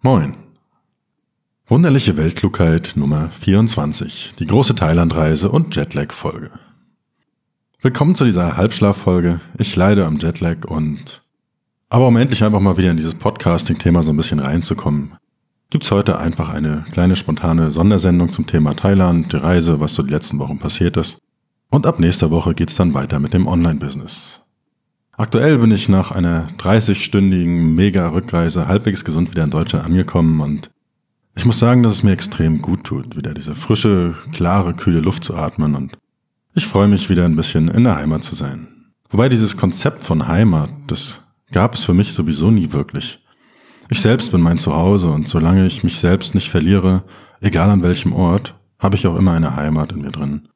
Moin. Wunderliche Weltklugheit Nummer 24. Die große Thailandreise und Jetlag-Folge. Willkommen zu dieser Halbschlaffolge. Ich leide am Jetlag und aber um endlich einfach mal wieder in dieses Podcasting-Thema so ein bisschen reinzukommen, gibt's heute einfach eine kleine spontane Sondersendung zum Thema Thailand, die Reise, was so die letzten Wochen passiert ist. Und ab nächster Woche geht's dann weiter mit dem Online-Business. Aktuell bin ich nach einer 30-stündigen Mega-Rückreise halbwegs gesund wieder in Deutschland angekommen und ich muss sagen, dass es mir extrem gut tut, wieder diese frische, klare, kühle Luft zu atmen und ich freue mich wieder ein bisschen in der Heimat zu sein. Wobei dieses Konzept von Heimat, das gab es für mich sowieso nie wirklich. Ich selbst bin mein Zuhause und solange ich mich selbst nicht verliere, egal an welchem Ort, habe ich auch immer eine Heimat in mir drin.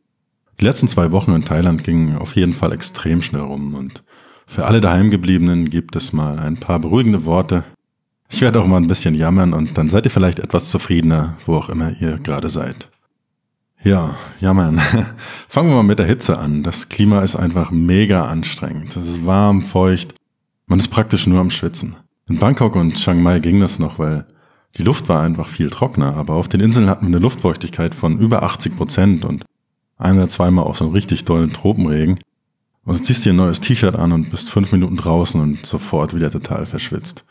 Die letzten zwei Wochen in Thailand gingen auf jeden Fall extrem schnell rum und für alle daheimgebliebenen gibt es mal ein paar beruhigende Worte. Ich werde auch mal ein bisschen jammern und dann seid ihr vielleicht etwas zufriedener, wo auch immer ihr gerade seid. Ja, jammern. Fangen wir mal mit der Hitze an. Das Klima ist einfach mega anstrengend. Es ist warm, feucht. Man ist praktisch nur am Schwitzen. In Bangkok und Chiang Mai ging das noch, weil die Luft war einfach viel trockener, aber auf den Inseln hatten wir eine Luftfeuchtigkeit von über 80 Prozent und ein oder zweimal auch so einen richtig tollen Tropenregen. Und du ziehst dir ein neues T-Shirt an und bist fünf Minuten draußen und sofort wieder total verschwitzt.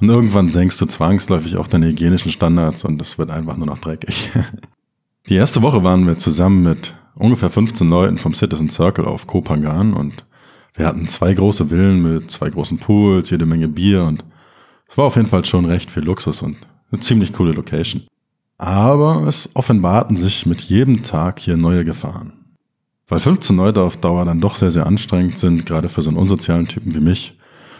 Und irgendwann senkst du zwangsläufig auch deine hygienischen Standards und es wird einfach nur noch dreckig. Die erste Woche waren wir zusammen mit ungefähr 15 Leuten vom Citizen Circle auf Kopangan und wir hatten zwei große Villen mit zwei großen Pools, jede Menge Bier und es war auf jeden Fall schon recht viel Luxus und eine ziemlich coole Location. Aber es offenbarten sich mit jedem Tag hier neue Gefahren. Weil 15 Leute auf Dauer dann doch sehr, sehr anstrengend sind, gerade für so einen unsozialen Typen wie mich,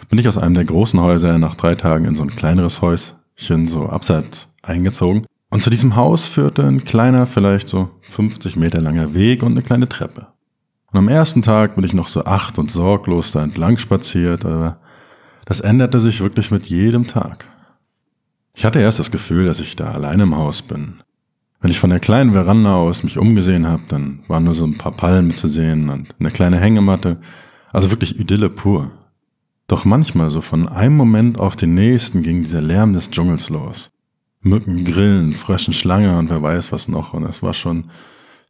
bin ich aus einem der großen Häuser nach drei Tagen in so ein kleineres Häuschen, so abseits, eingezogen. Und zu diesem Haus führte ein kleiner, vielleicht so 50 Meter langer Weg und eine kleine Treppe. Und am ersten Tag bin ich noch so acht und sorglos da entlang spaziert, aber das änderte sich wirklich mit jedem Tag. Ich hatte erst das Gefühl, dass ich da allein im Haus bin. Wenn ich von der kleinen Veranda aus mich umgesehen habe, dann waren nur so ein paar Palmen zu sehen und eine kleine Hängematte. Also wirklich Idylle pur. Doch manchmal, so von einem Moment auf den nächsten, ging dieser Lärm des Dschungels los. Mücken, Grillen, Fröschen, Schlange und wer weiß was noch. Und es war schon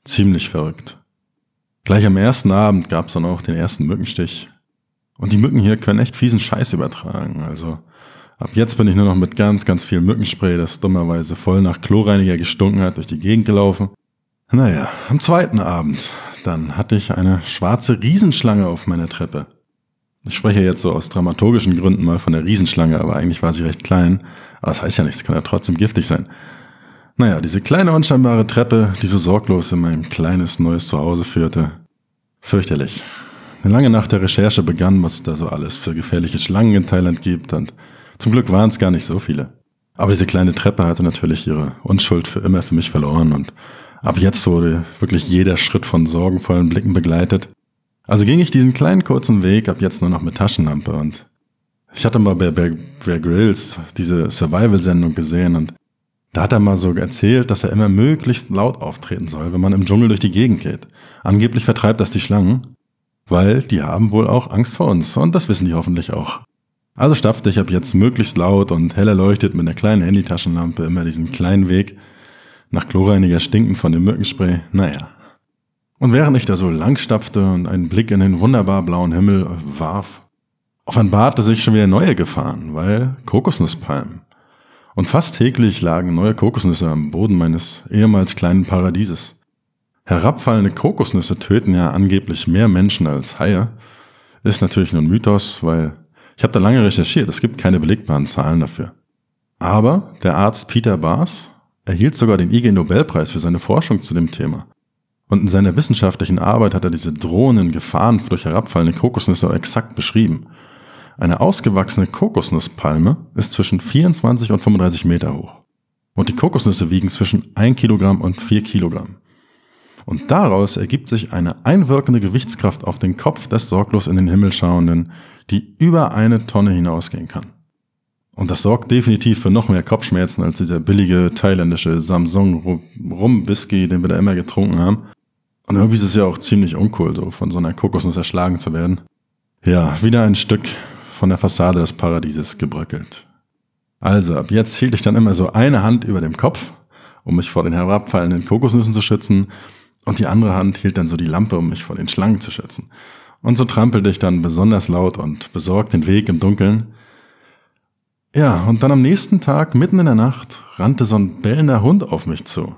ziemlich verrückt. Gleich am ersten Abend gab es dann auch den ersten Mückenstich. Und die Mücken hier können echt fiesen Scheiß übertragen. Also Ab jetzt bin ich nur noch mit ganz, ganz viel Mückenspray, das dummerweise voll nach Chlorreiniger gestunken hat, durch die Gegend gelaufen. Naja, am zweiten Abend, dann hatte ich eine schwarze Riesenschlange auf meiner Treppe. Ich spreche jetzt so aus dramaturgischen Gründen mal von der Riesenschlange, aber eigentlich war sie recht klein. Aber das heißt ja nichts, kann ja trotzdem giftig sein. Naja, diese kleine unscheinbare Treppe, die so sorglos in mein kleines neues Zuhause führte. Fürchterlich. Eine lange Nacht der Recherche begann, was es da so alles für gefährliche Schlangen in Thailand gibt und zum Glück waren es gar nicht so viele. Aber diese kleine Treppe hatte natürlich ihre Unschuld für immer für mich verloren und ab jetzt wurde wirklich jeder Schritt von sorgenvollen Blicken begleitet. Also ging ich diesen kleinen kurzen Weg ab jetzt nur noch mit Taschenlampe und ich hatte mal bei Bear, Bear Grylls diese Survival-Sendung gesehen und da hat er mal so erzählt, dass er immer möglichst laut auftreten soll, wenn man im Dschungel durch die Gegend geht. Angeblich vertreibt das die Schlangen, weil die haben wohl auch Angst vor uns und das wissen die hoffentlich auch. Also stapfte ich ab jetzt möglichst laut und hell erleuchtet mit einer kleinen Handytaschenlampe immer diesen kleinen Weg nach chlorreiniger Stinken von dem Mückenspray. Naja. Und während ich da so lang stapfte und einen Blick in den wunderbar blauen Himmel warf, offenbarte sich schon wieder neue Gefahren, weil Kokosnusspalmen. Und fast täglich lagen neue Kokosnüsse am Boden meines ehemals kleinen Paradieses. Herabfallende Kokosnüsse töten ja angeblich mehr Menschen als Haie. Ist natürlich nur ein Mythos, weil ich habe da lange recherchiert, es gibt keine belegbaren Zahlen dafür. Aber der Arzt Peter Baas erhielt sogar den IG Nobelpreis für seine Forschung zu dem Thema. Und in seiner wissenschaftlichen Arbeit hat er diese drohenden Gefahren durch herabfallende Kokosnüsse exakt beschrieben. Eine ausgewachsene Kokosnusspalme ist zwischen 24 und 35 Meter hoch. Und die Kokosnüsse wiegen zwischen 1 Kilogramm und 4 Kilogramm. Und daraus ergibt sich eine einwirkende Gewichtskraft auf den Kopf des sorglos in den Himmel schauenden, die über eine Tonne hinausgehen kann. Und das sorgt definitiv für noch mehr Kopfschmerzen als dieser billige thailändische Samsung Rum Whisky, den wir da immer getrunken haben. Und irgendwie ist es ja auch ziemlich uncool, so von so einer Kokosnuss erschlagen zu werden. Ja, wieder ein Stück von der Fassade des Paradieses gebröckelt. Also ab jetzt hielt ich dann immer so eine Hand über dem Kopf, um mich vor den herabfallenden Kokosnüssen zu schützen, und die andere Hand hielt dann so die Lampe, um mich vor den Schlangen zu schützen. Und so trampelte ich dann besonders laut und besorgt den Weg im Dunkeln. Ja, und dann am nächsten Tag, mitten in der Nacht, rannte so ein bellender Hund auf mich zu.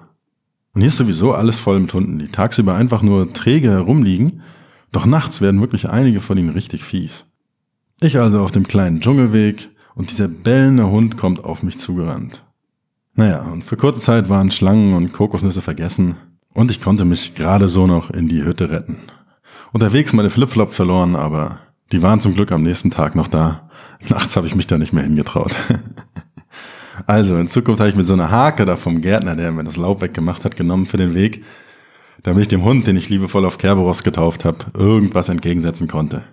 Und hier ist sowieso alles voll mit Hunden, die tagsüber einfach nur träge herumliegen, doch nachts werden wirklich einige von ihnen richtig fies. Ich also auf dem kleinen Dschungelweg und dieser bellende Hund kommt auf mich zugerannt. Naja, und für kurze Zeit waren Schlangen und Kokosnüsse vergessen und ich konnte mich gerade so noch in die Hütte retten. Unterwegs meine Flipflop verloren, aber die waren zum Glück am nächsten Tag noch da. Nachts habe ich mich da nicht mehr hingetraut. also, in Zukunft habe ich mir so eine Hake da vom Gärtner, der mir das Laub weggemacht hat, genommen für den Weg, damit ich dem Hund, den ich liebevoll auf Kerberos getauft habe, irgendwas entgegensetzen konnte.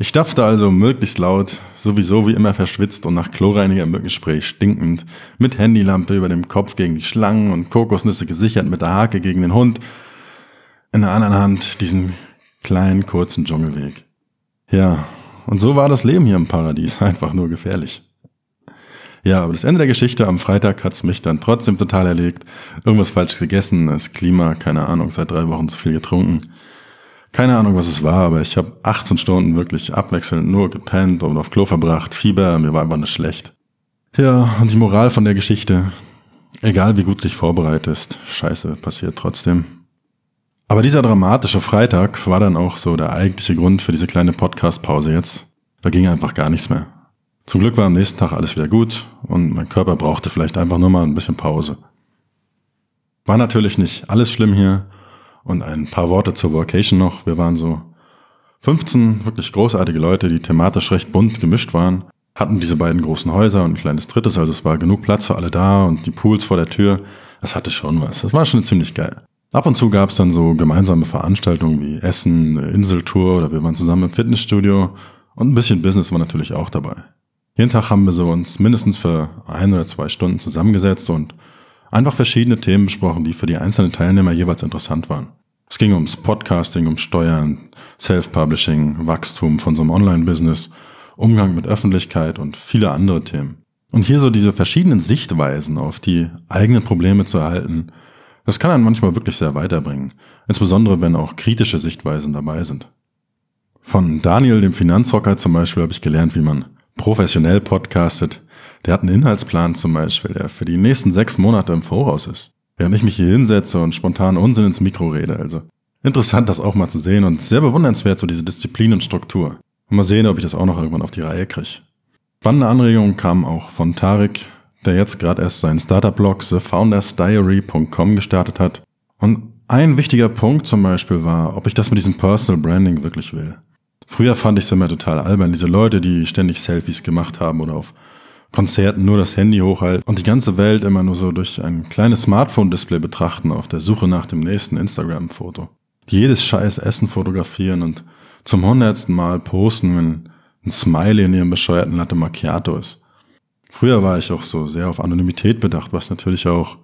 Ich stapfte also möglichst laut, sowieso wie immer verschwitzt und nach Chlorreiniger im Mückenspray stinkend, mit Handylampe über dem Kopf gegen die Schlangen und Kokosnüsse gesichert mit der Hake gegen den Hund, in der anderen Hand diesen kleinen kurzen Dschungelweg. Ja, und so war das Leben hier im Paradies, einfach nur gefährlich. Ja, aber das Ende der Geschichte am Freitag hat's mich dann trotzdem total erlegt. Irgendwas falsch gegessen, das Klima, keine Ahnung, seit drei Wochen zu viel getrunken. Keine Ahnung, was es war, aber ich habe 18 Stunden wirklich abwechselnd nur gepennt und auf Klo verbracht, Fieber, mir war einfach nicht schlecht. Ja, und die Moral von der Geschichte, egal wie gut du dich vorbereitest, scheiße, passiert trotzdem. Aber dieser dramatische Freitag war dann auch so der eigentliche Grund für diese kleine Podcast-Pause jetzt. Da ging einfach gar nichts mehr. Zum Glück war am nächsten Tag alles wieder gut und mein Körper brauchte vielleicht einfach nur mal ein bisschen Pause. War natürlich nicht alles schlimm hier und ein paar Worte zur Vocation noch. Wir waren so 15 wirklich großartige Leute, die thematisch recht bunt gemischt waren, hatten diese beiden großen Häuser und ein kleines drittes, also es war genug Platz für alle da und die Pools vor der Tür. Das hatte schon was. Das war schon ziemlich geil. Ab und zu gab es dann so gemeinsame Veranstaltungen wie Essen, Inseltour oder wir waren zusammen im Fitnessstudio und ein bisschen Business war natürlich auch dabei. Jeden Tag haben wir so uns mindestens für ein oder zwei Stunden zusammengesetzt und einfach verschiedene Themen besprochen, die für die einzelnen Teilnehmer jeweils interessant waren. Es ging ums Podcasting, um Steuern, Self-Publishing, Wachstum von so einem Online-Business, Umgang mit Öffentlichkeit und viele andere Themen. Und hier so diese verschiedenen Sichtweisen auf die eigenen Probleme zu erhalten, das kann einen manchmal wirklich sehr weiterbringen, insbesondere wenn auch kritische Sichtweisen dabei sind. Von Daniel, dem Finanzhocker zum Beispiel, habe ich gelernt, wie man professionell podcastet. Der hat einen Inhaltsplan zum Beispiel, der für die nächsten sechs Monate im Voraus ist während ich mich hier hinsetze und spontan Unsinn ins Mikro rede. Also interessant, das auch mal zu sehen und sehr bewundernswert, so diese Disziplin und Struktur. Und mal sehen, ob ich das auch noch irgendwann auf die Reihe kriege. Spannende Anregungen kamen auch von Tarek, der jetzt gerade erst seinen Startup-Blog thefoundersdiary.com gestartet hat. Und ein wichtiger Punkt zum Beispiel war, ob ich das mit diesem Personal Branding wirklich will. Früher fand ich es immer total albern, diese Leute, die ständig Selfies gemacht haben oder auf Konzerten nur das Handy hochhalten und die ganze Welt immer nur so durch ein kleines Smartphone-Display betrachten auf der Suche nach dem nächsten Instagram-Foto. Jedes scheiß Essen fotografieren und zum hundertsten Mal posten, wenn ein Smiley in ihrem bescheuerten Latte Macchiato ist. Früher war ich auch so sehr auf Anonymität bedacht, was natürlich auch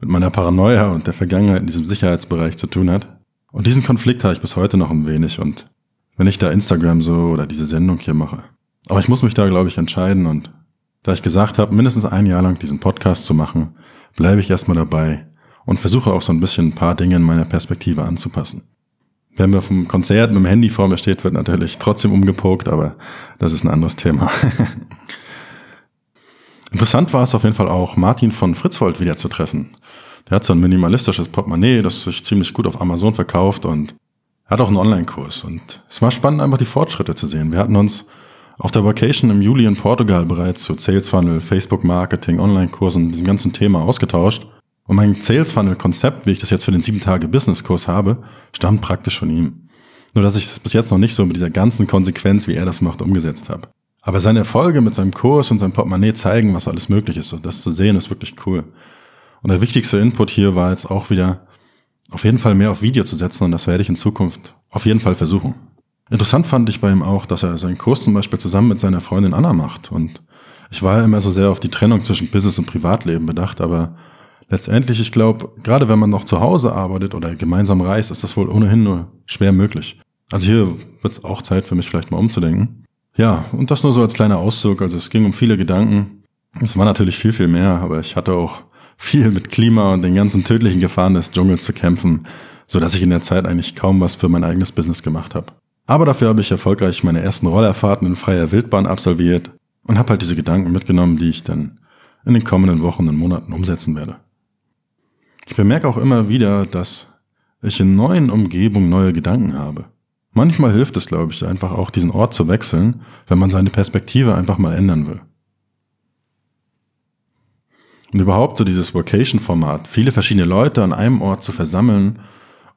mit meiner Paranoia und der Vergangenheit in diesem Sicherheitsbereich zu tun hat. Und diesen Konflikt habe ich bis heute noch ein wenig und wenn ich da Instagram so oder diese Sendung hier mache. Aber ich muss mich da, glaube ich, entscheiden und da ich gesagt habe, mindestens ein Jahr lang diesen Podcast zu machen, bleibe ich erstmal dabei und versuche auch so ein bisschen ein paar Dinge in meiner Perspektive anzupassen. Wenn mir vom Konzert mit dem Handy vor mir steht, wird natürlich trotzdem umgepokt, aber das ist ein anderes Thema. Interessant war es auf jeden Fall auch, Martin von Fritzwold wieder zu treffen. Der hat so ein minimalistisches Portemonnaie, das sich ziemlich gut auf Amazon verkauft und hat auch einen Online-Kurs. Und es war spannend, einfach die Fortschritte zu sehen. Wir hatten uns auf der Vacation im Juli in Portugal bereits zu Sales Funnel, Facebook Marketing, Online-Kursen, diesem ganzen Thema ausgetauscht. Und mein Sales Funnel Konzept, wie ich das jetzt für den 7 Tage Business Kurs habe, stammt praktisch von ihm. Nur dass ich es bis jetzt noch nicht so mit dieser ganzen Konsequenz, wie er das macht, umgesetzt habe. Aber seine Erfolge mit seinem Kurs und seinem Portemonnaie zeigen, was alles möglich ist. Und das zu sehen, ist wirklich cool. Und der wichtigste Input hier war jetzt auch wieder, auf jeden Fall mehr auf Video zu setzen und das werde ich in Zukunft auf jeden Fall versuchen. Interessant fand ich bei ihm auch, dass er seinen Kurs zum Beispiel zusammen mit seiner Freundin Anna macht. Und ich war ja immer so sehr auf die Trennung zwischen Business und Privatleben bedacht, aber letztendlich, ich glaube, gerade wenn man noch zu Hause arbeitet oder gemeinsam reist, ist das wohl ohnehin nur schwer möglich. Also hier wird es auch Zeit für mich vielleicht mal umzudenken. Ja, und das nur so als kleiner Auszug. Also es ging um viele Gedanken. Es war natürlich viel, viel mehr, aber ich hatte auch viel mit Klima und den ganzen tödlichen Gefahren des Dschungels zu kämpfen, so dass ich in der Zeit eigentlich kaum was für mein eigenes Business gemacht habe. Aber dafür habe ich erfolgreich meine ersten Rollerfahrten in freier Wildbahn absolviert und habe halt diese Gedanken mitgenommen, die ich dann in den kommenden Wochen und Monaten umsetzen werde. Ich bemerke auch immer wieder, dass ich in neuen Umgebungen neue Gedanken habe. Manchmal hilft es, glaube ich, einfach auch diesen Ort zu wechseln, wenn man seine Perspektive einfach mal ändern will. Und überhaupt so dieses Vocation-Format, viele verschiedene Leute an einem Ort zu versammeln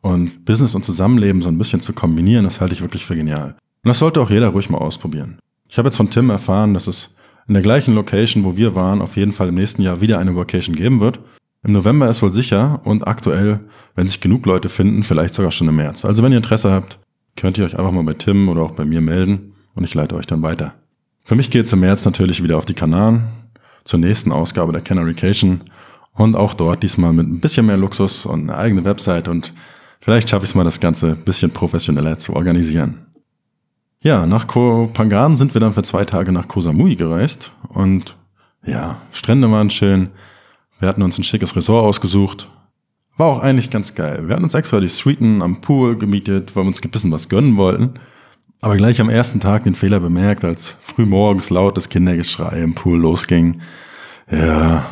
und Business und Zusammenleben so ein bisschen zu kombinieren, das halte ich wirklich für genial. Und das sollte auch jeder ruhig mal ausprobieren. Ich habe jetzt von Tim erfahren, dass es in der gleichen Location, wo wir waren, auf jeden Fall im nächsten Jahr wieder eine Vocation geben wird. Im November ist wohl sicher und aktuell, wenn sich genug Leute finden, vielleicht sogar schon im März. Also wenn ihr Interesse habt, könnt ihr euch einfach mal bei Tim oder auch bei mir melden und ich leite euch dann weiter. Für mich geht es im März natürlich wieder auf die Kanaren zur nächsten Ausgabe der Canarycation und auch dort diesmal mit ein bisschen mehr Luxus und eine eigene Website und vielleicht schaffe ich es mal, das Ganze ein bisschen professioneller zu organisieren. Ja, nach Koh Phangan sind wir dann für zwei Tage nach Koh Samui gereist und ja, Strände waren schön. Wir hatten uns ein schickes Resort ausgesucht. War auch eigentlich ganz geil. Wir hatten uns extra die Suiten am Pool gemietet, weil wir uns ein bisschen was gönnen wollten. Aber gleich am ersten Tag den Fehler bemerkt, als frühmorgens lautes Kindergeschrei im Pool losging. Ja,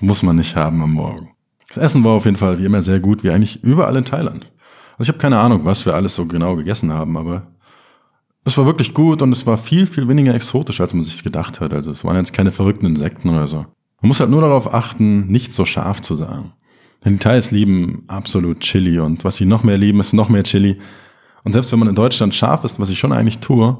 muss man nicht haben am Morgen. Das Essen war auf jeden Fall wie immer sehr gut, wie eigentlich überall in Thailand. Also ich habe keine Ahnung, was wir alles so genau gegessen haben, aber es war wirklich gut und es war viel, viel weniger exotisch, als man sich gedacht hat. Also es waren jetzt keine verrückten Insekten oder so. Man muss halt nur darauf achten, nicht so scharf zu sagen. Denn die Thais lieben absolut Chili und was sie noch mehr lieben, ist noch mehr Chili. Und selbst wenn man in Deutschland scharf ist, was ich schon eigentlich tue,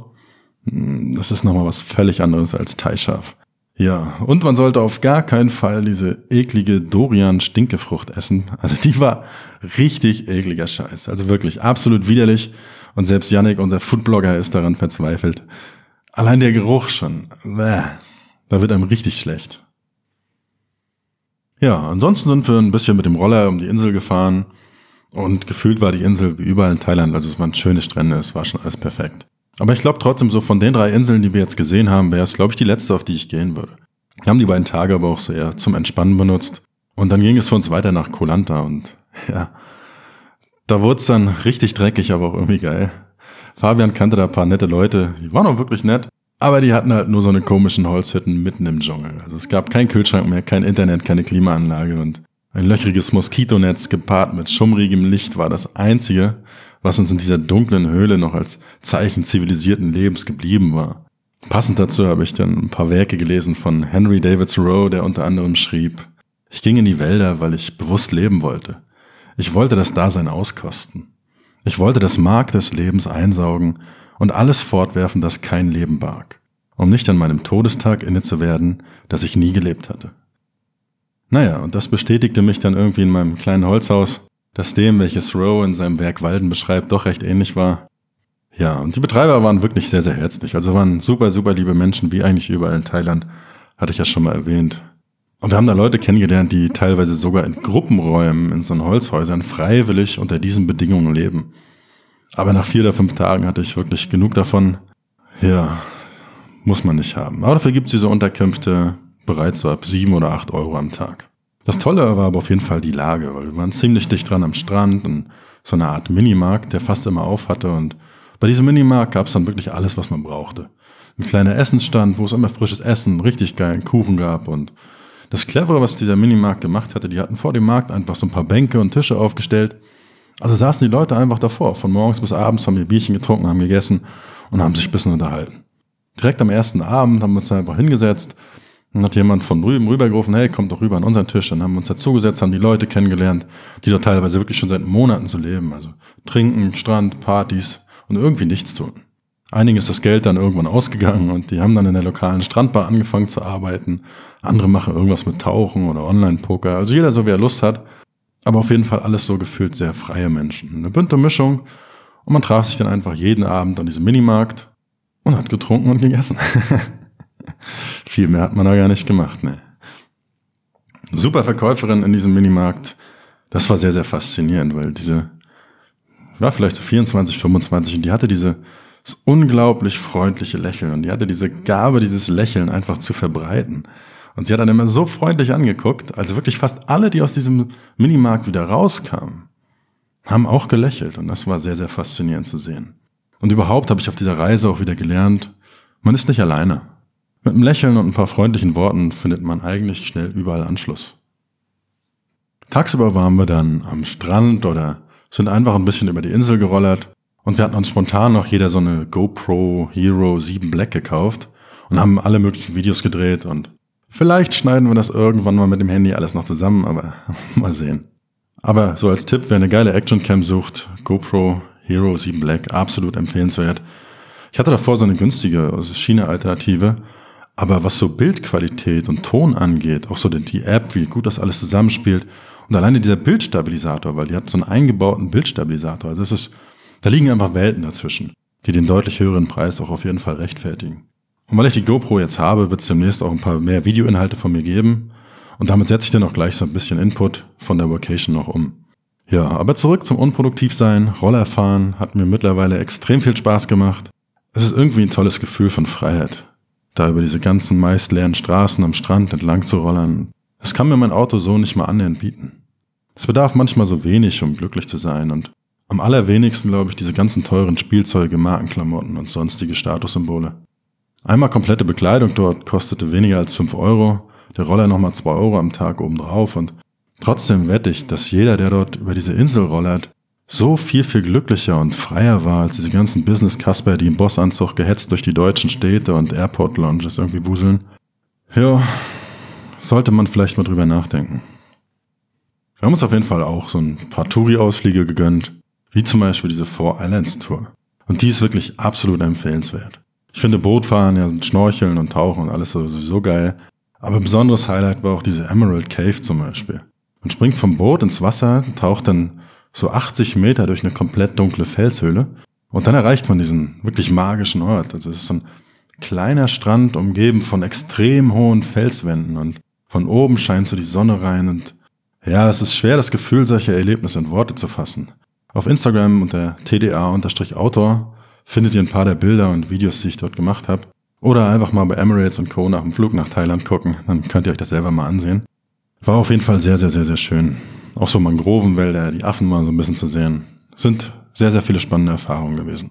hm, das ist nochmal was völlig anderes als Thai-scharf. Ja, und man sollte auf gar keinen Fall diese eklige Dorian-Stinkefrucht essen. Also die war richtig ekliger Scheiß. Also wirklich absolut widerlich. Und selbst Yannick, unser Foodblogger, ist daran verzweifelt. Allein der Geruch schon. Bäh, da wird einem richtig schlecht. Ja, ansonsten sind wir ein bisschen mit dem Roller um die Insel gefahren. Und gefühlt war die Insel wie überall in Thailand. Also es waren schöne Strände, es war schon alles perfekt. Aber ich glaube trotzdem, so von den drei Inseln, die wir jetzt gesehen haben, wäre es, glaube ich, die letzte, auf die ich gehen würde. Wir haben die beiden Tage aber auch so eher zum Entspannen benutzt. Und dann ging es für uns weiter nach Koh und ja, da wurde es dann richtig dreckig, aber auch irgendwie geil. Fabian kannte da ein paar nette Leute, die waren auch wirklich nett, aber die hatten halt nur so eine komischen Holzhütten mitten im Dschungel. Also es gab keinen Kühlschrank mehr, kein Internet, keine Klimaanlage und ein löchriges Moskitonetz gepaart mit schummrigem Licht war das einzige, was uns in dieser dunklen Höhle noch als Zeichen zivilisierten Lebens geblieben war. Passend dazu habe ich dann ein paar Werke gelesen von Henry David Thoreau, der unter anderem schrieb, ich ging in die Wälder, weil ich bewusst leben wollte. Ich wollte das Dasein auskosten. Ich wollte das Mark des Lebens einsaugen und alles fortwerfen, das kein Leben barg, um nicht an meinem Todestag inne zu werden, das ich nie gelebt hatte. Naja, und das bestätigte mich dann irgendwie in meinem kleinen Holzhaus, das dem, welches Rowe in seinem Werk Walden beschreibt, doch recht ähnlich war. Ja, und die Betreiber waren wirklich sehr, sehr herzlich. Also waren super, super liebe Menschen, wie eigentlich überall in Thailand. Hatte ich ja schon mal erwähnt. Und wir haben da Leute kennengelernt, die teilweise sogar in Gruppenräumen in so Holzhäusern freiwillig unter diesen Bedingungen leben. Aber nach vier oder fünf Tagen hatte ich wirklich genug davon. Ja, muss man nicht haben. Aber dafür gibt es diese Unterkünfte bereits so ab sieben oder acht Euro am Tag. Das Tolle war aber auf jeden Fall die Lage, weil wir waren ziemlich dicht dran am Strand und so eine Art Minimarkt, der fast immer auf hatte. Und bei diesem Minimarkt gab es dann wirklich alles, was man brauchte. Ein kleiner Essensstand, wo es immer frisches Essen, richtig geilen Kuchen gab und das Clevere, was dieser Minimarkt gemacht hatte, die hatten vor dem Markt einfach so ein paar Bänke und Tische aufgestellt. Also saßen die Leute einfach davor. Von morgens bis abends haben ihr Bierchen getrunken, haben gegessen und haben sich ein bisschen unterhalten. Direkt am ersten Abend haben wir uns einfach hingesetzt. Dann hat jemand von drüben rübergerufen, hey, kommt doch rüber an unseren Tisch. Dann haben wir uns dazugesetzt, haben die Leute kennengelernt, die dort teilweise wirklich schon seit Monaten zu leben. Also trinken, Strand, Partys und irgendwie nichts tun. Einigen ist das Geld dann irgendwann ausgegangen und die haben dann in der lokalen Strandbar angefangen zu arbeiten. Andere machen irgendwas mit Tauchen oder Online-Poker. Also jeder so, wie er Lust hat. Aber auf jeden Fall alles so gefühlt sehr freie Menschen. Eine bunte Mischung. Und man traf sich dann einfach jeden Abend an diesem Minimarkt und hat getrunken und gegessen. Viel mehr hat man da gar nicht gemacht, ne. Super Verkäuferin in diesem Minimarkt. Das war sehr, sehr faszinierend, weil diese war vielleicht so 24, 25 und die hatte diese unglaublich freundliche Lächeln. Und die hatte diese Gabe, dieses Lächeln einfach zu verbreiten. Und sie hat dann immer so freundlich angeguckt, also wirklich fast alle, die aus diesem Minimarkt wieder rauskamen, haben auch gelächelt und das war sehr, sehr faszinierend zu sehen. Und überhaupt habe ich auf dieser Reise auch wieder gelernt, man ist nicht alleine. Mit einem Lächeln und ein paar freundlichen Worten findet man eigentlich schnell überall Anschluss. Tagsüber waren wir dann am Strand oder sind einfach ein bisschen über die Insel gerollert und wir hatten uns spontan noch jeder so eine GoPro Hero 7 Black gekauft und haben alle möglichen Videos gedreht und vielleicht schneiden wir das irgendwann mal mit dem Handy alles noch zusammen, aber mal sehen. Aber so als Tipp, wer eine geile Actioncam sucht, GoPro Hero 7 Black, absolut empfehlenswert. Ich hatte davor so eine günstige also China-Alternative, aber was so Bildqualität und Ton angeht, auch so die App, wie gut das alles zusammenspielt und alleine dieser Bildstabilisator, weil die hat so einen eingebauten Bildstabilisator, also das ist, da liegen einfach Welten dazwischen, die den deutlich höheren Preis auch auf jeden Fall rechtfertigen. Und weil ich die GoPro jetzt habe, wird es demnächst auch ein paar mehr Videoinhalte von mir geben. Und damit setze ich dann auch gleich so ein bisschen Input von der Vocation noch um. Ja, aber zurück zum Unproduktivsein. Rollerfahren hat mir mittlerweile extrem viel Spaß gemacht. Es ist irgendwie ein tolles Gefühl von Freiheit. Da über diese ganzen meist leeren Straßen am Strand entlang zu rollern. Das kann mir mein Auto so nicht mal annähernd bieten. Es bedarf manchmal so wenig, um glücklich zu sein und am allerwenigsten glaube ich diese ganzen teuren Spielzeuge, Markenklamotten und sonstige Statussymbole. Einmal komplette Bekleidung dort kostete weniger als 5 Euro der Roller nochmal zwei Euro am Tag obendrauf und trotzdem wette ich, dass jeder, der dort über diese Insel rollert, so viel, viel glücklicher und freier war als diese ganzen Business-Kasper, die im Bossanzug gehetzt durch die deutschen Städte und Airport-Lounges irgendwie wuseln. Ja, sollte man vielleicht mal drüber nachdenken. Wir haben uns auf jeden Fall auch so ein paar Touri-Ausflüge gegönnt, wie zum Beispiel diese Four Islands Tour. Und die ist wirklich absolut empfehlenswert. Ich finde Bootfahren, ja, Schnorcheln und Tauchen und alles sowieso geil, aber ein besonderes Highlight war auch diese Emerald Cave zum Beispiel. Man springt vom Boot ins Wasser, taucht dann so 80 Meter durch eine komplett dunkle Felshöhle und dann erreicht man diesen wirklich magischen Ort. Also es ist ein kleiner Strand umgeben von extrem hohen Felswänden und von oben scheint so die Sonne rein und ja, es ist schwer, das Gefühl solcher Erlebnisse in Worte zu fassen. Auf Instagram unter tda-autor findet ihr ein paar der Bilder und Videos, die ich dort gemacht habe. Oder einfach mal bei Emirates und Co. nach dem Flug nach Thailand gucken, dann könnt ihr euch das selber mal ansehen. War auf jeden Fall sehr, sehr, sehr, sehr schön. Auch so Mangrovenwälder, die Affen mal so ein bisschen zu sehen. Sind sehr, sehr viele spannende Erfahrungen gewesen.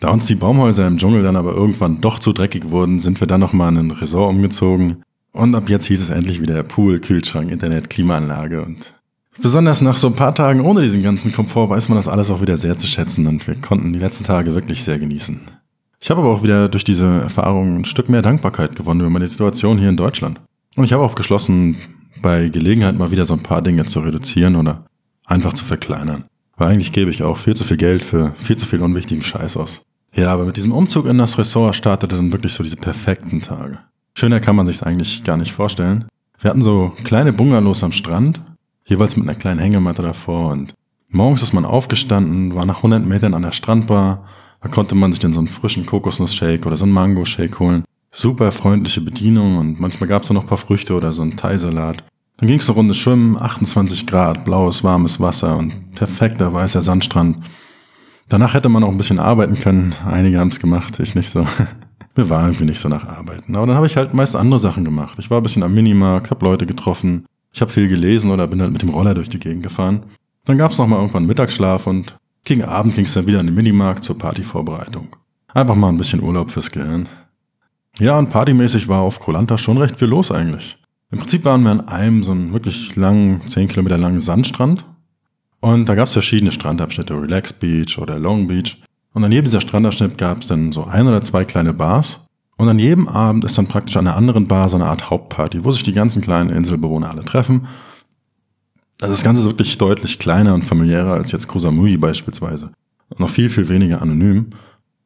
Da uns die Baumhäuser im Dschungel dann aber irgendwann doch zu dreckig wurden, sind wir dann nochmal in ein Resort umgezogen. Und ab jetzt hieß es endlich wieder Pool, Kühlschrank, Internet, Klimaanlage und besonders nach so ein paar Tagen ohne diesen ganzen Komfort weiß man das alles auch wieder sehr zu schätzen und wir konnten die letzten Tage wirklich sehr genießen. Ich habe aber auch wieder durch diese Erfahrung ein Stück mehr Dankbarkeit gewonnen über meine Situation hier in Deutschland. Und ich habe auch geschlossen, bei Gelegenheit mal wieder so ein paar Dinge zu reduzieren oder einfach zu verkleinern. Weil eigentlich gebe ich auch viel zu viel Geld für viel zu viel unwichtigen Scheiß aus. Ja, aber mit diesem Umzug in das Ressort startete dann wirklich so diese perfekten Tage. Schöner kann man sich eigentlich gar nicht vorstellen. Wir hatten so kleine Bungalows am Strand, jeweils mit einer kleinen Hängematte davor und morgens ist man aufgestanden, war nach 100 Metern an der Strandbar da konnte man sich dann so einen frischen Kokosnuss-Shake oder so einen Mango-Shake holen. Super freundliche Bedienung und manchmal gab es noch ein paar Früchte oder so einen Thai-Salat. Dann ging es eine Runde schwimmen, 28 Grad, blaues, warmes Wasser und perfekter weißer Sandstrand. Danach hätte man auch ein bisschen arbeiten können. Einige haben es gemacht, ich nicht so. Mir war irgendwie nicht so nach Arbeiten. Aber dann habe ich halt meist andere Sachen gemacht. Ich war ein bisschen am Minimarkt, habe Leute getroffen, ich habe viel gelesen oder bin halt mit dem Roller durch die Gegend gefahren. Dann gab es noch mal irgendwann Mittagsschlaf und gegen Abend ging es dann wieder in den Minimarkt zur Partyvorbereitung. Einfach mal ein bisschen Urlaub fürs Gehirn. Ja, und partymäßig war auf Kolanta schon recht viel los eigentlich. Im Prinzip waren wir an einem so einen wirklich langen, 10 Kilometer langen Sandstrand. Und da gab es verschiedene Strandabschnitte, Relax Beach oder Long Beach. Und an jedem dieser Strandabschnitt gab es dann so ein oder zwei kleine Bars. Und an jedem Abend ist dann praktisch an einer anderen Bar so eine Art Hauptparty, wo sich die ganzen kleinen Inselbewohner alle treffen also das Ganze ist wirklich deutlich kleiner und familiärer als jetzt Koh Samui beispielsweise. Und noch viel, viel weniger anonym.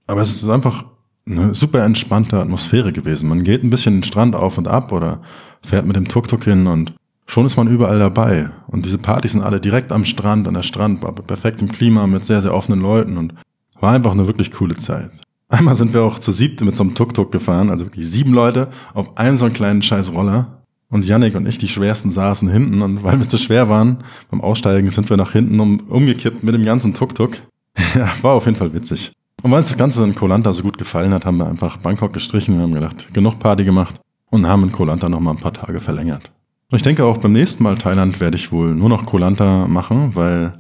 Aber es ist einfach eine super entspannte Atmosphäre gewesen. Man geht ein bisschen den Strand auf und ab oder fährt mit dem Tuk-Tuk hin und schon ist man überall dabei. Und diese Partys sind alle direkt am Strand, an der Strandbar, perfekt im Klima mit sehr, sehr offenen Leuten und war einfach eine wirklich coole Zeit. Einmal sind wir auch zu siebte mit so einem Tuk-Tuk gefahren, also wirklich sieben Leute auf einem so einen kleinen scheiß Roller. Und Yannick und ich, die schwersten, saßen hinten und weil wir zu schwer waren, beim Aussteigen sind wir nach hinten um, umgekippt mit dem ganzen Tuk-Tuk. ja, war auf jeden Fall witzig. Und weil uns das Ganze in Kolanta so gut gefallen hat, haben wir einfach Bangkok gestrichen und haben gedacht, genug Party gemacht. und haben in Kolanta noch mal ein paar Tage verlängert. Und ich denke auch beim nächsten Mal Thailand werde ich wohl nur noch Kolanta machen, weil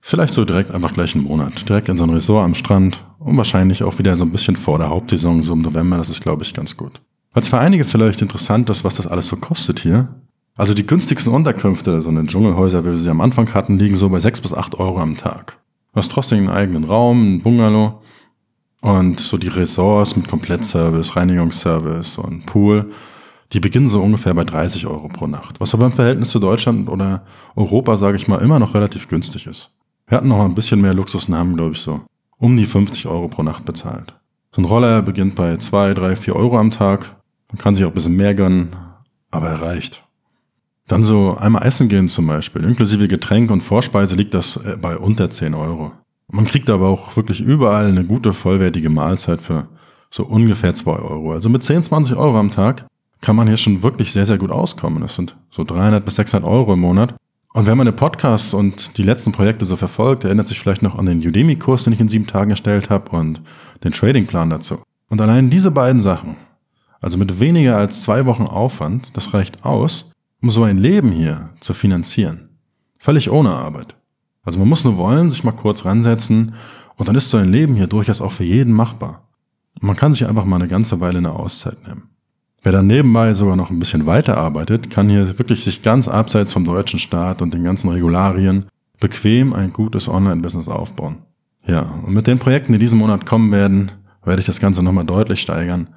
vielleicht so direkt einfach gleich einen Monat, direkt in so ein Resort am Strand und wahrscheinlich auch wieder so ein bisschen vor der Hauptsaison, so im November, das ist glaube ich ganz gut. Was für einige vielleicht interessant ist, was das alles so kostet hier. Also die günstigsten Unterkünfte, so eine Dschungelhäuser, wie wir sie am Anfang hatten, liegen so bei sechs bis acht Euro am Tag. Du hast trotzdem einen eigenen Raum, einen Bungalow und so die Resorts mit Komplettservice, Reinigungsservice und Pool, die beginnen so ungefähr bei 30 Euro pro Nacht. Was aber im Verhältnis zu Deutschland oder Europa, sage ich mal, immer noch relativ günstig ist. Wir hatten noch ein bisschen mehr Luxus und haben, glaube ich, so um die 50 Euro pro Nacht bezahlt. So ein Roller beginnt bei 2, 3, 4 Euro am Tag. Man kann sich auch ein bisschen mehr gönnen, aber er reicht. Dann so einmal essen gehen zum Beispiel, inklusive Getränk und Vorspeise liegt das äh, bei unter 10 Euro. Man kriegt aber auch wirklich überall eine gute, vollwertige Mahlzeit für so ungefähr 2 Euro. Also mit 10, 20 Euro am Tag kann man hier schon wirklich sehr, sehr gut auskommen. Das sind so 300 bis 600 Euro im Monat. Und wenn man den Podcast und die letzten Projekte so verfolgt, erinnert sich vielleicht noch an den Udemy-Kurs, den ich in sieben Tagen erstellt habe und den Trading-Plan dazu. Und allein diese beiden Sachen, also mit weniger als zwei Wochen Aufwand, das reicht aus, um so ein Leben hier zu finanzieren. Völlig ohne Arbeit. Also man muss nur wollen, sich mal kurz ransetzen und dann ist so ein Leben hier durchaus auch für jeden machbar. Und man kann sich einfach mal eine ganze Weile eine Auszeit nehmen. Wer dann nebenbei sogar noch ein bisschen weiterarbeitet, kann hier wirklich sich ganz abseits vom deutschen Staat und den ganzen Regularien bequem ein gutes Online-Business aufbauen. Ja, und mit den Projekten, die diesen Monat kommen werden, werde ich das Ganze nochmal deutlich steigern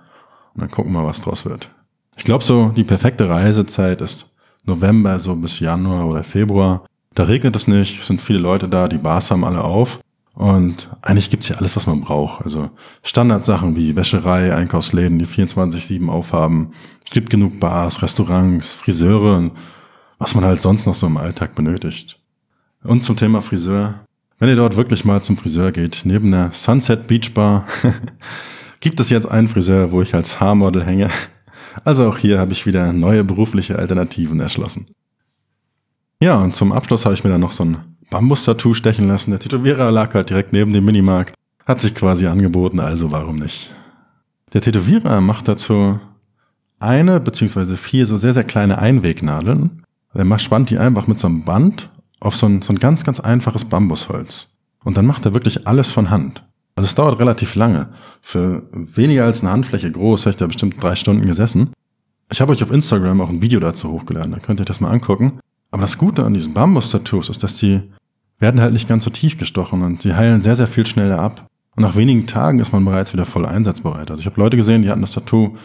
und dann gucken wir mal, was draus wird. Ich glaube so, die perfekte Reisezeit ist November so bis Januar oder Februar. Da regnet es nicht, sind viele Leute da, die Bars haben alle auf und eigentlich gibt's hier alles, was man braucht. Also Standardsachen wie Wäscherei, Einkaufsläden, die 24-7 aufhaben. Es gibt genug Bars, Restaurants, Friseure und was man halt sonst noch so im Alltag benötigt. Und zum Thema Friseur. Wenn ihr dort wirklich mal zum Friseur geht, neben der Sunset Beach Bar, gibt es jetzt einen Friseur, wo ich als Haarmodel hänge. Also auch hier habe ich wieder neue berufliche Alternativen erschlossen. Ja, und zum Abschluss habe ich mir dann noch so ein Bambus-Tattoo stechen lassen. Der Tätowierer lag halt direkt neben dem Minimarkt. Hat sich quasi angeboten, also warum nicht? Der Tätowierer macht dazu eine beziehungsweise vier so sehr, sehr kleine Einwegnadeln. Er spannt die einfach mit so einem Band auf so ein, so ein ganz, ganz einfaches Bambusholz. Und dann macht er wirklich alles von Hand. Also es dauert relativ lange. Für weniger als eine Handfläche groß habe ich da bestimmt drei Stunden gesessen. Ich habe euch auf Instagram auch ein Video dazu hochgeladen, da könnt ihr das mal angucken. Aber das Gute an diesen Bambus-Tattoos ist, dass die werden halt nicht ganz so tief gestochen und sie heilen sehr, sehr viel schneller ab. Und nach wenigen Tagen ist man bereits wieder voll einsatzbereit. Also ich habe Leute gesehen, die hatten das Tattoo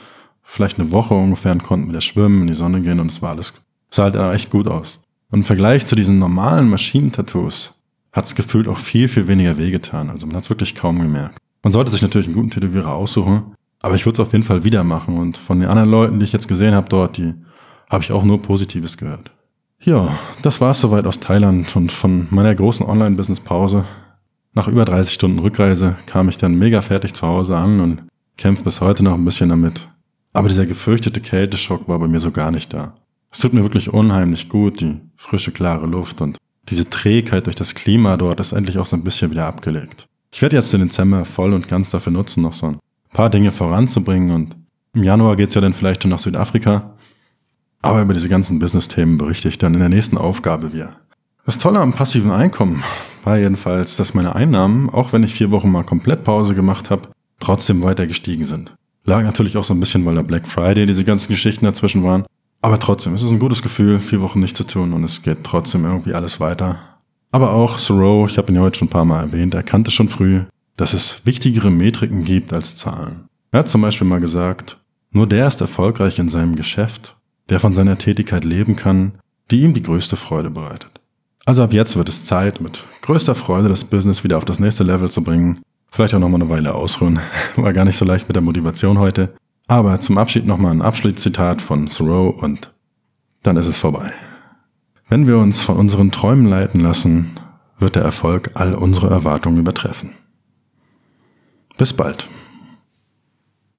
vielleicht eine Woche ungefähr und konnten wieder schwimmen, in die Sonne gehen und es war alles, sah halt echt gut aus. Und im Vergleich zu diesen normalen Maschinentattoos hat es gefühlt auch viel, viel weniger wehgetan. Also man hat es wirklich kaum gemerkt. Man sollte sich natürlich einen guten Tätowierer aussuchen, aber ich würde es auf jeden Fall wieder machen. Und von den anderen Leuten, die ich jetzt gesehen habe dort, die habe ich auch nur Positives gehört. Ja, das war es soweit aus Thailand und von meiner großen Online-Business-Pause. Nach über 30 Stunden Rückreise kam ich dann mega fertig zu Hause an und kämpfe bis heute noch ein bisschen damit. Aber dieser gefürchtete Kälteschock war bei mir so gar nicht da. Es tut mir wirklich unheimlich gut, die frische, klare Luft und diese Trägheit durch das Klima dort ist endlich auch so ein bisschen wieder abgelegt. Ich werde jetzt den Dezember voll und ganz dafür nutzen, noch so ein paar Dinge voranzubringen und im Januar geht's ja dann vielleicht schon nach Südafrika aber über diese ganzen Business-Themen berichte ich dann in der nächsten Aufgabe wieder. Das Tolle am passiven Einkommen war jedenfalls, dass meine Einnahmen, auch wenn ich vier Wochen mal komplett Pause gemacht habe, trotzdem weiter gestiegen sind. Lag natürlich auch so ein bisschen, weil der Black Friday diese ganzen Geschichten dazwischen waren. Aber trotzdem, es ist ein gutes Gefühl, vier Wochen nicht zu tun und es geht trotzdem irgendwie alles weiter. Aber auch Thoreau, ich habe ihn ja heute schon ein paar Mal erwähnt, erkannte schon früh, dass es wichtigere Metriken gibt als Zahlen. Er hat zum Beispiel mal gesagt, nur der ist erfolgreich in seinem Geschäft, der von seiner Tätigkeit leben kann, die ihm die größte Freude bereitet. Also ab jetzt wird es Zeit, mit größter Freude das Business wieder auf das nächste Level zu bringen. Vielleicht auch nochmal eine Weile ausruhen. War gar nicht so leicht mit der Motivation heute. Aber zum Abschied nochmal ein Abschiedszitat von Thoreau und dann ist es vorbei. Wenn wir uns von unseren Träumen leiten lassen, wird der Erfolg all unsere Erwartungen übertreffen. Bis bald.